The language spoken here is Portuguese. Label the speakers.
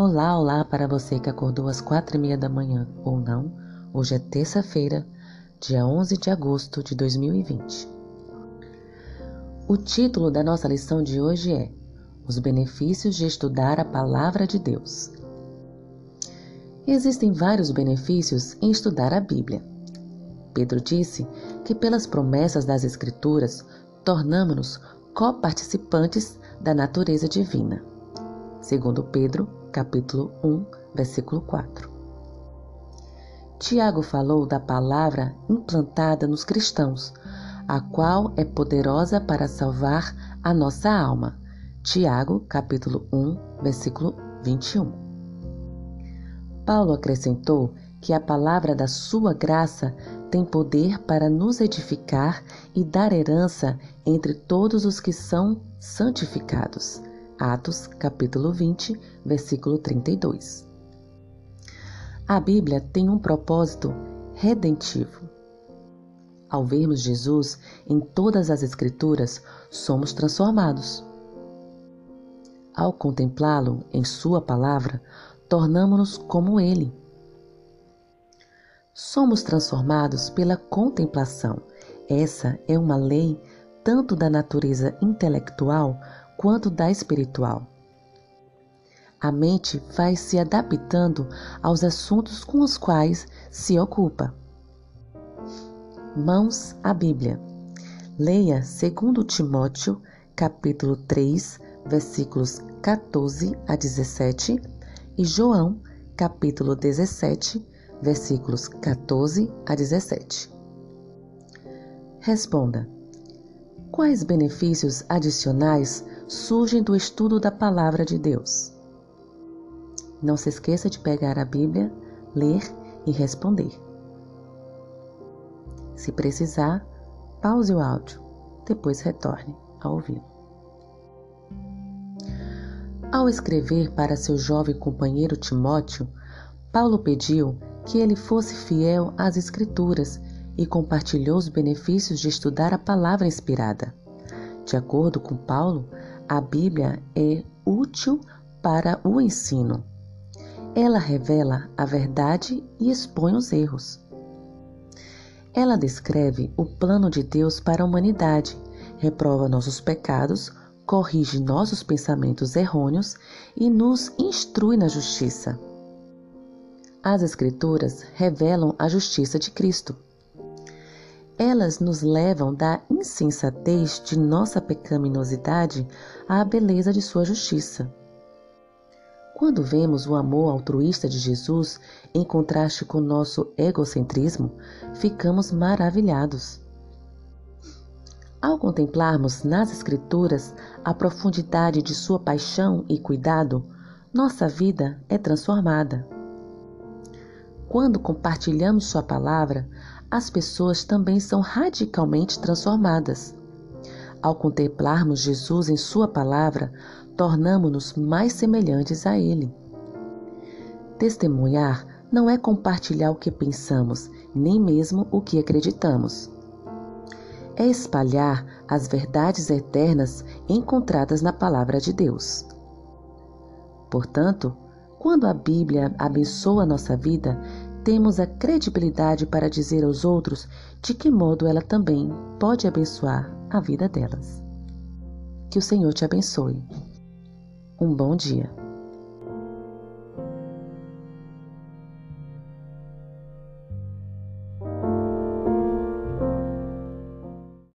Speaker 1: Olá, olá para você que acordou às quatro e meia da manhã ou não. Hoje é terça-feira, dia 11 de agosto de 2020. O título da nossa lição de hoje é Os benefícios de estudar a Palavra de Deus. Existem vários benefícios em estudar a Bíblia. Pedro disse que pelas promessas das Escrituras tornamos-nos coparticipantes da natureza divina. Segundo Pedro capítulo 1, versículo 4. Tiago falou da palavra implantada nos cristãos, a qual é poderosa para salvar a nossa alma. Tiago, capítulo 1, versículo 21. Paulo acrescentou que a palavra da sua graça tem poder para nos edificar e dar herança entre todos os que são santificados. Atos, capítulo 20, versículo 32. A Bíblia tem um propósito redentivo. Ao vermos Jesus em todas as Escrituras, somos transformados. Ao contemplá-lo em Sua palavra, tornamos-nos como Ele. Somos transformados pela contemplação. Essa é uma lei tanto da natureza intelectual quanto da espiritual. A mente vai se adaptando aos assuntos com os quais se ocupa. Mãos à Bíblia. Leia 2 Timóteo, capítulo 3, versículos 14 a 17 e João, capítulo 17, versículos 14 a 17. Responda: Quais benefícios adicionais surgem do estudo da Palavra de Deus. Não se esqueça de pegar a Bíblia, ler e responder. Se precisar, pause o áudio, depois retorne a ouvi-lo. Ao escrever para seu jovem companheiro Timóteo, Paulo pediu que ele fosse fiel às Escrituras e compartilhou os benefícios de estudar a palavra inspirada. De acordo com Paulo, a Bíblia é útil para o ensino. Ela revela a verdade e expõe os erros. Ela descreve o plano de Deus para a humanidade, reprova nossos pecados, corrige nossos pensamentos errôneos e nos instrui na justiça. As Escrituras revelam a justiça de Cristo. Elas nos levam da insensatez de nossa pecaminosidade à beleza de sua justiça. Quando vemos o amor altruísta de Jesus em contraste com nosso egocentrismo, ficamos maravilhados. Ao contemplarmos nas Escrituras a profundidade de sua paixão e cuidado, nossa vida é transformada. Quando compartilhamos Sua palavra, as pessoas também são radicalmente transformadas. Ao contemplarmos Jesus em Sua palavra, tornamos-nos mais semelhantes a Ele. Testemunhar não é compartilhar o que pensamos, nem mesmo o que acreditamos. É espalhar as verdades eternas encontradas na Palavra de Deus. Portanto, quando a Bíblia abençoa a nossa vida, temos a credibilidade para dizer aos outros de que modo ela também pode abençoar a vida delas. Que o Senhor te abençoe. Um bom dia.